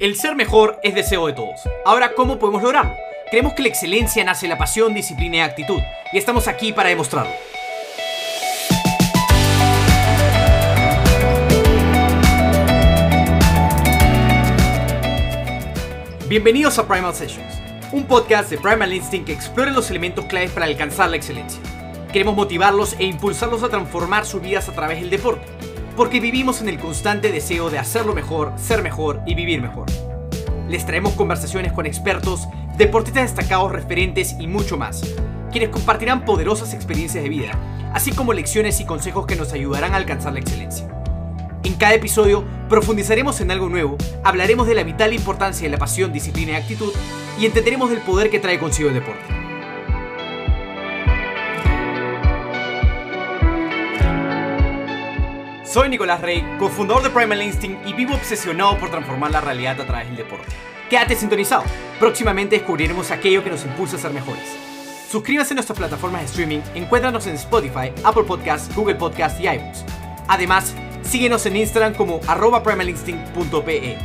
El ser mejor es deseo de todos. Ahora, ¿cómo podemos lograrlo? Creemos que la excelencia nace de la pasión, disciplina y actitud, y estamos aquí para demostrarlo. Bienvenidos a Primal Sessions, un podcast de Primal Instinct que explora los elementos claves para alcanzar la excelencia. Queremos motivarlos e impulsarlos a transformar sus vidas a través del deporte porque vivimos en el constante deseo de hacerlo mejor, ser mejor y vivir mejor. Les traemos conversaciones con expertos, deportistas destacados, referentes y mucho más, quienes compartirán poderosas experiencias de vida, así como lecciones y consejos que nos ayudarán a alcanzar la excelencia. En cada episodio profundizaremos en algo nuevo, hablaremos de la vital importancia de la pasión, disciplina y actitud y entenderemos del poder que trae consigo el deporte. Soy Nicolás Rey, cofundador de Primal Instinct y vivo obsesionado por transformar la realidad a través del deporte. Quédate sintonizado, próximamente descubriremos aquello que nos impulsa a ser mejores. Suscríbase a nuestras plataformas de streaming, encuéntranos en Spotify, Apple Podcasts, Google Podcasts y iBooks. Además, síguenos en Instagram como arroba primalinstinct.pe.